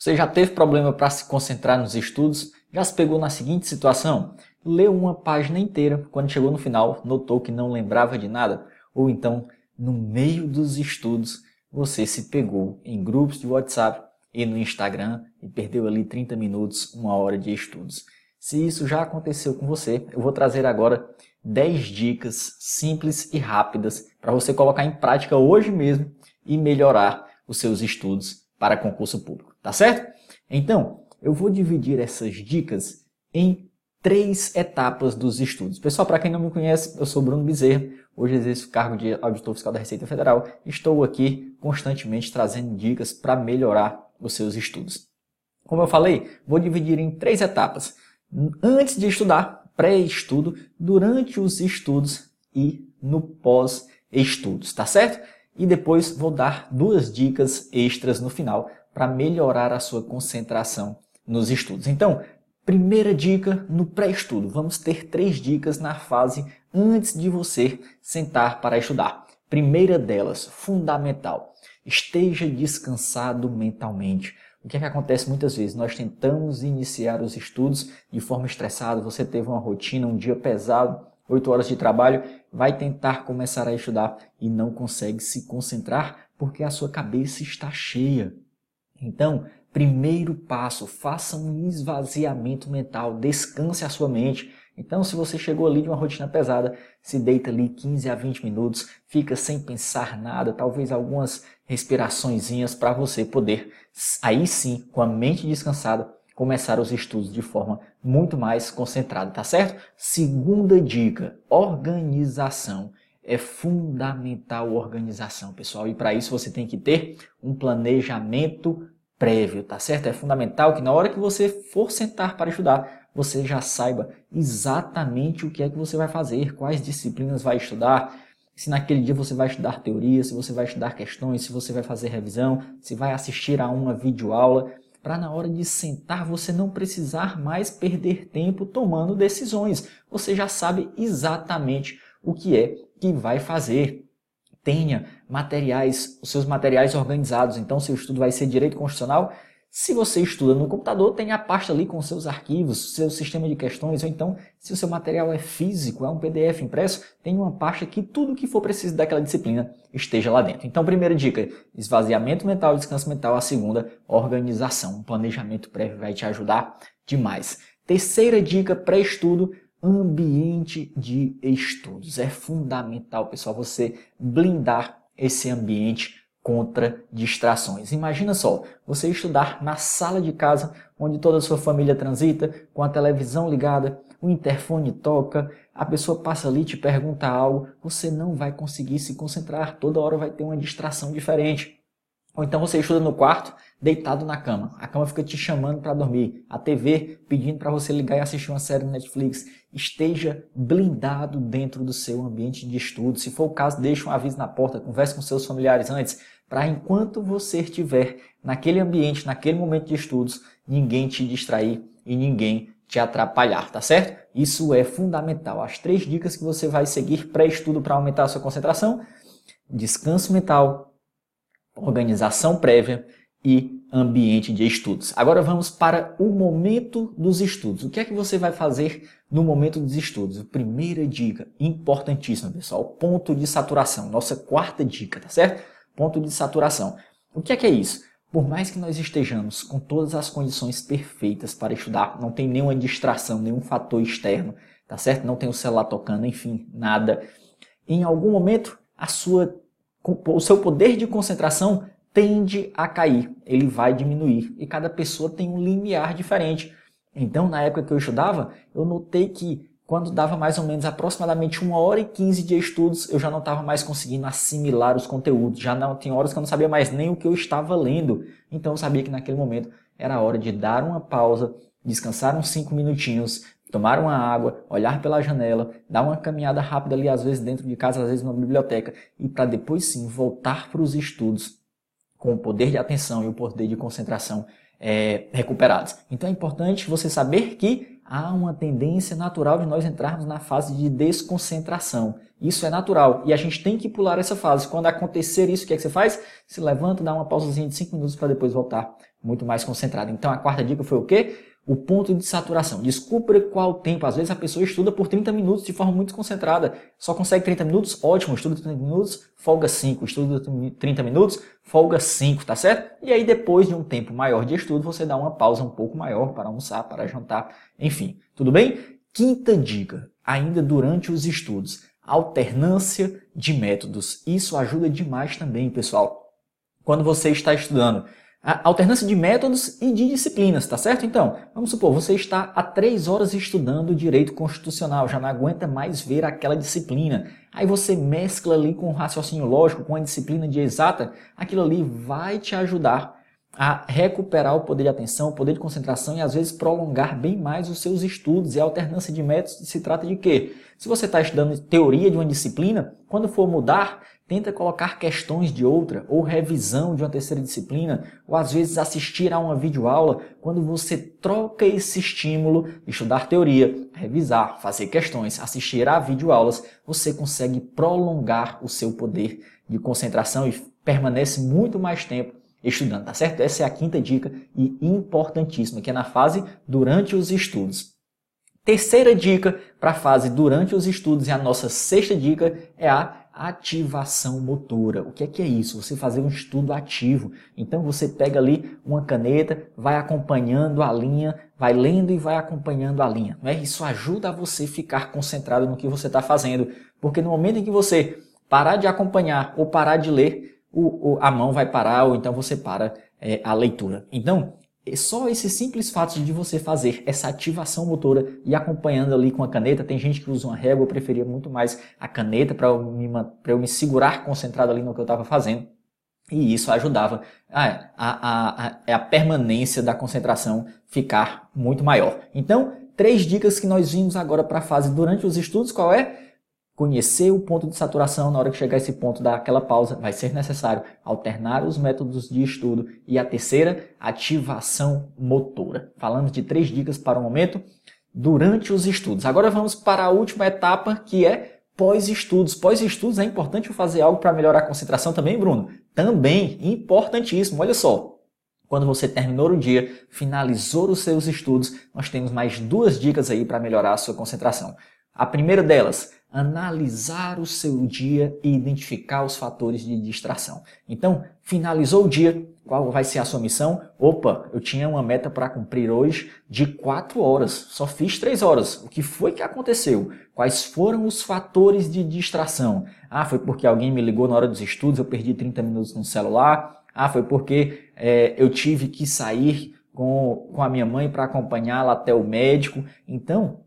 Você já teve problema para se concentrar nos estudos? Já se pegou na seguinte situação? Leu uma página inteira, quando chegou no final, notou que não lembrava de nada? Ou então, no meio dos estudos, você se pegou em grupos de WhatsApp e no Instagram e perdeu ali 30 minutos, uma hora de estudos. Se isso já aconteceu com você, eu vou trazer agora 10 dicas simples e rápidas para você colocar em prática hoje mesmo e melhorar os seus estudos para concurso público, tá certo? Então, eu vou dividir essas dicas em três etapas dos estudos. Pessoal, para quem não me conhece, eu sou Bruno Bezerra, hoje exerço o cargo de auditor fiscal da Receita Federal. Estou aqui constantemente trazendo dicas para melhorar os seus estudos. Como eu falei, vou dividir em três etapas. Antes de estudar, pré-estudo, durante os estudos e no pós-estudos, tá certo? E depois vou dar duas dicas extras no final para melhorar a sua concentração nos estudos. Então, primeira dica no pré-estudo. Vamos ter três dicas na fase antes de você sentar para estudar. Primeira delas, fundamental, esteja descansado mentalmente. O que é que acontece muitas vezes? Nós tentamos iniciar os estudos de forma estressada, você teve uma rotina, um dia pesado, oito horas de trabalho, vai tentar começar a estudar e não consegue se concentrar porque a sua cabeça está cheia. Então, primeiro passo, faça um esvaziamento mental, descanse a sua mente. Então, se você chegou ali de uma rotina pesada, se deita ali 15 a 20 minutos, fica sem pensar nada, talvez algumas respiraçõezinhas para você poder, aí sim, com a mente descansada, começar os estudos de forma muito mais concentrada, tá certo? Segunda dica, organização. É fundamental organização, pessoal, e para isso você tem que ter um planejamento prévio, tá certo? É fundamental que na hora que você for sentar para estudar, você já saiba exatamente o que é que você vai fazer, quais disciplinas vai estudar, se naquele dia você vai estudar teoria, se você vai estudar questões, se você vai fazer revisão, se vai assistir a uma videoaula para na hora de sentar você não precisar mais perder tempo tomando decisões. Você já sabe exatamente o que é que vai fazer. Tenha materiais, os seus materiais organizados. Então, seu estudo vai ser direito constitucional, se você estuda no computador, tem a pasta ali com seus arquivos, seu sistema de questões, ou então, se o seu material é físico, é um PDF impresso, tem uma pasta que tudo que for preciso daquela disciplina esteja lá dentro. Então, primeira dica, esvaziamento mental, descanso mental. A segunda, organização. Um planejamento prévio vai te ajudar demais. Terceira dica, pré-estudo, ambiente de estudos. É fundamental, pessoal, você blindar esse ambiente contra distrações. Imagina só, você estudar na sala de casa, onde toda a sua família transita, com a televisão ligada, o interfone toca, a pessoa passa ali te pergunta algo, você não vai conseguir se concentrar, toda hora vai ter uma distração diferente. Ou então você estuda no quarto, deitado na cama. A cama fica te chamando para dormir. A TV pedindo para você ligar e assistir uma série no Netflix. Esteja blindado dentro do seu ambiente de estudo. Se for o caso, deixe um aviso na porta, converse com seus familiares antes, para enquanto você estiver naquele ambiente, naquele momento de estudos, ninguém te distrair e ninguém te atrapalhar, tá certo? Isso é fundamental. As três dicas que você vai seguir pré-estudo para aumentar a sua concentração: descanso mental, organização prévia e ambiente de estudos. Agora vamos para o momento dos estudos. O que é que você vai fazer no momento dos estudos? Primeira dica, importantíssima, pessoal, ponto de saturação. Nossa quarta dica, tá certo? Ponto de saturação. O que é que é isso? Por mais que nós estejamos com todas as condições perfeitas para estudar, não tem nenhuma distração, nenhum fator externo, tá certo? Não tem o celular tocando, enfim, nada. Em algum momento, a sua o seu poder de concentração tende a cair, ele vai diminuir e cada pessoa tem um limiar diferente. Então, na época que eu estudava, eu notei que quando dava mais ou menos aproximadamente uma hora e quinze de estudos, eu já não estava mais conseguindo assimilar os conteúdos. Já não tinha horas que eu não sabia mais nem o que eu estava lendo. Então eu sabia que naquele momento era hora de dar uma pausa, descansar uns cinco minutinhos, tomar uma água, olhar pela janela, dar uma caminhada rápida ali, às vezes dentro de casa, às vezes na biblioteca, e para depois sim voltar para os estudos com o poder de atenção e o poder de concentração é, recuperados. Então é importante você saber que há uma tendência natural de nós entrarmos na fase de desconcentração. Isso é natural e a gente tem que pular essa fase. Quando acontecer isso, o que, é que você faz? Se levanta, dá uma pausazinha de 5 minutos para depois voltar muito mais concentrado. Então a quarta dica foi o quê? O ponto de saturação. Descubra qual tempo. Às vezes a pessoa estuda por 30 minutos de forma muito concentrada. Só consegue 30 minutos? Ótimo. Estuda 30 minutos, folga 5. Estuda 30 minutos, folga 5, tá certo? E aí depois de um tempo maior de estudo, você dá uma pausa um pouco maior para almoçar, para jantar, enfim. Tudo bem? Quinta dica, ainda durante os estudos. Alternância de métodos. Isso ajuda demais também, pessoal. Quando você está estudando a alternância de métodos e de disciplinas, tá certo? Então, vamos supor, você está há três horas estudando direito constitucional, já não aguenta mais ver aquela disciplina. Aí você mescla ali com o raciocínio lógico, com a disciplina de exata, aquilo ali vai te ajudar a recuperar o poder de atenção, o poder de concentração e às vezes prolongar bem mais os seus estudos. E a alternância de métodos se trata de quê? Se você está estudando teoria de uma disciplina, quando for mudar, tenta colocar questões de outra, ou revisão de uma terceira disciplina, ou às vezes assistir a uma videoaula. Quando você troca esse estímulo, estudar teoria, revisar, fazer questões, assistir a videoaulas, você consegue prolongar o seu poder de concentração e permanece muito mais tempo estudando, tá certo? Essa é a quinta dica e importantíssima, que é na fase durante os estudos. Terceira dica para a fase durante os estudos e a nossa sexta dica é a ativação motora. O que é que é isso? Você fazer um estudo ativo. Então você pega ali uma caneta, vai acompanhando a linha, vai lendo e vai acompanhando a linha. Não é? Isso ajuda a você ficar concentrado no que você está fazendo, porque no momento em que você parar de acompanhar ou parar de ler, o, o, a mão vai parar ou então você para é, a leitura. Então, é só esse simples fato de você fazer essa ativação motora e acompanhando ali com a caneta, tem gente que usa uma régua, eu preferia muito mais a caneta para eu, me, eu me segurar concentrado ali no que eu estava fazendo. E isso ajudava a, a, a, a, permanência da concentração ficar muito maior. Então, três dicas que nós vimos agora para a fase durante os estudos, qual é? Conhecer o ponto de saturação, na hora que chegar esse ponto daquela pausa, vai ser necessário alternar os métodos de estudo. E a terceira, ativação motora. Falando de três dicas para o momento, durante os estudos. Agora vamos para a última etapa, que é pós-estudos. Pós-estudos é importante fazer algo para melhorar a concentração também, Bruno? Também, importantíssimo. Olha só, quando você terminou o dia, finalizou os seus estudos, nós temos mais duas dicas aí para melhorar a sua concentração. A primeira delas, analisar o seu dia e identificar os fatores de distração. Então, finalizou o dia, qual vai ser a sua missão? Opa, eu tinha uma meta para cumprir hoje de 4 horas, só fiz 3 horas. O que foi que aconteceu? Quais foram os fatores de distração? Ah, foi porque alguém me ligou na hora dos estudos, eu perdi 30 minutos no celular. Ah, foi porque é, eu tive que sair com, com a minha mãe para acompanhá-la até o médico. Então,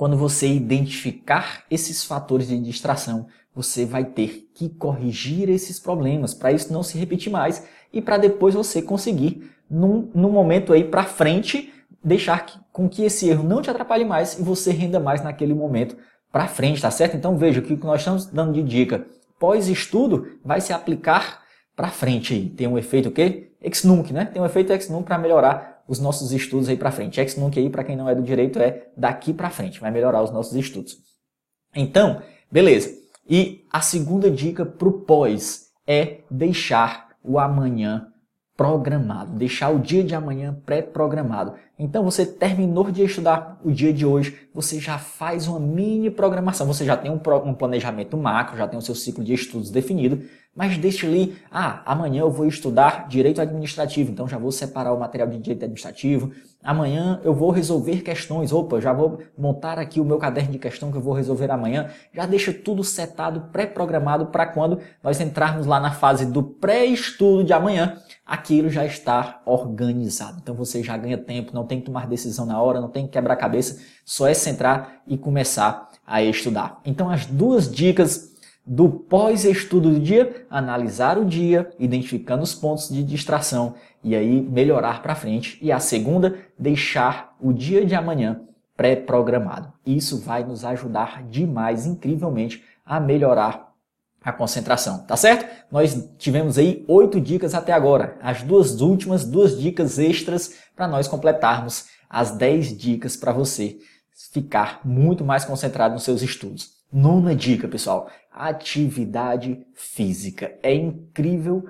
quando você identificar esses fatores de distração, você vai ter que corrigir esses problemas para isso não se repetir mais e para depois você conseguir, num, num momento aí para frente, deixar que, com que esse erro não te atrapalhe mais e você renda mais naquele momento para frente, tá certo? Então veja o que nós estamos dando de dica. Pós-estudo vai se aplicar para frente aí. Tem um efeito o quê? Ex-nunc, né? Tem um efeito ex-nunc para melhorar os nossos estudos aí para frente. Ex-nunc aí, para quem não é do direito, é daqui para frente, vai melhorar os nossos estudos. Então, beleza. E a segunda dica para o pós é deixar o amanhã programado, deixar o dia de amanhã pré-programado. Então você terminou de estudar o dia de hoje, você já faz uma mini programação, você já tem um, um planejamento macro, já tem o seu ciclo de estudos definido, mas deixe ali, ah, amanhã eu vou estudar direito administrativo, então já vou separar o material de direito administrativo. Amanhã eu vou resolver questões, opa, já vou montar aqui o meu caderno de questão que eu vou resolver amanhã. Já deixa tudo setado, pré-programado para quando nós entrarmos lá na fase do pré-estudo de amanhã, aquilo já está organizado. Então você já ganha tempo, não tem que tomar decisão na hora, não tem que quebrar cabeça, só é centrar e começar a estudar. Então as duas dicas do pós-estudo do dia, analisar o dia, identificando os pontos de distração e aí melhorar para frente. E a segunda, deixar o dia de amanhã pré-programado. Isso vai nos ajudar demais, incrivelmente, a melhorar a concentração, tá certo? Nós tivemos aí oito dicas até agora. As duas últimas, duas dicas extras para nós completarmos as dez dicas para você ficar muito mais concentrado nos seus estudos. Nona dica, pessoal: atividade física. É incrível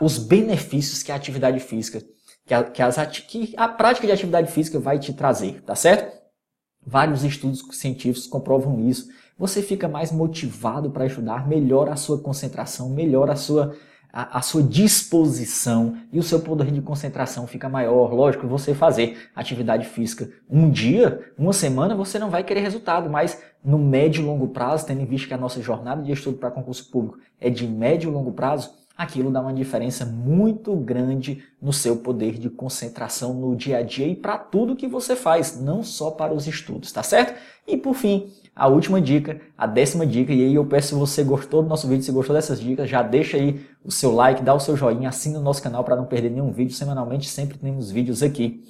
os benefícios que a atividade física, que a, que, que a prática de atividade física vai te trazer, tá certo? Vários estudos científicos comprovam isso. Você fica mais motivado para estudar, melhora a sua concentração, melhora a sua a, a, sua disposição e o seu poder de concentração fica maior. Lógico, você fazer atividade física um dia, uma semana, você não vai querer resultado, mas no médio e longo prazo, tendo em vista que a nossa jornada de estudo para concurso público é de médio e longo prazo, aquilo dá uma diferença muito grande no seu poder de concentração no dia a dia e para tudo que você faz, não só para os estudos, tá certo? E por fim, a última dica, a décima dica, e aí eu peço se você gostou do nosso vídeo, se gostou dessas dicas, já deixa aí o seu like, dá o seu joinha, assina o nosso canal para não perder nenhum vídeo. Semanalmente sempre temos vídeos aqui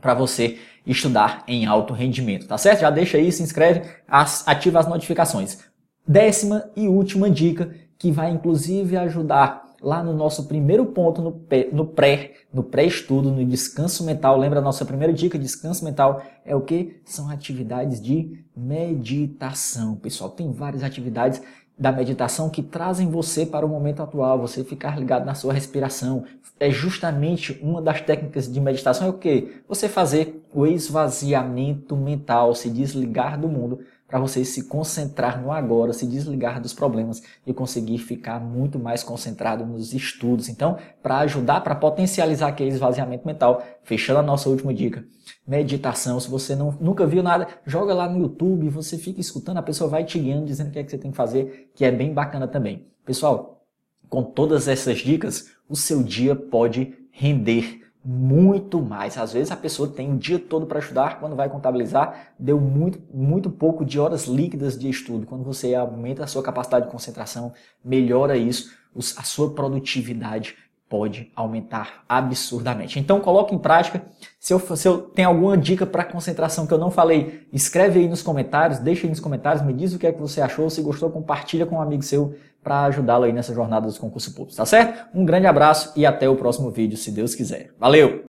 para você estudar em alto rendimento, tá certo? Já deixa aí, se inscreve, ativa as notificações. Décima e última dica, que vai inclusive ajudar lá no nosso primeiro ponto no, pré, no pré-estudo, no descanso mental. Lembra a nossa primeira dica, descanso mental é o que? São atividades de meditação, pessoal. Tem várias atividades da meditação que trazem você para o momento atual, você ficar ligado na sua respiração. É justamente uma das técnicas de meditação é o que? Você fazer o esvaziamento mental, se desligar do mundo para você se concentrar no agora, se desligar dos problemas e conseguir ficar muito mais concentrado nos estudos. Então, para ajudar, para potencializar aquele esvaziamento mental, fechando a nossa última dica, meditação. Se você não, nunca viu nada, joga lá no YouTube, você fica escutando, a pessoa vai te guiando, dizendo o que é que você tem que fazer, que é bem bacana também. Pessoal, com todas essas dicas, o seu dia pode render muito mais. Às vezes a pessoa tem o dia todo para estudar, quando vai contabilizar, deu muito, muito pouco de horas líquidas de estudo. Quando você aumenta a sua capacidade de concentração, melhora isso, a sua produtividade pode aumentar absurdamente. Então coloque em prática. Se eu, se eu tenho alguma dica para concentração que eu não falei, escreve aí nos comentários, deixa aí nos comentários, me diz o que é que você achou. Se gostou, compartilha com um amigo seu para ajudá-lo aí nessa jornada dos concursos públicos, tá certo? Um grande abraço e até o próximo vídeo, se Deus quiser. Valeu!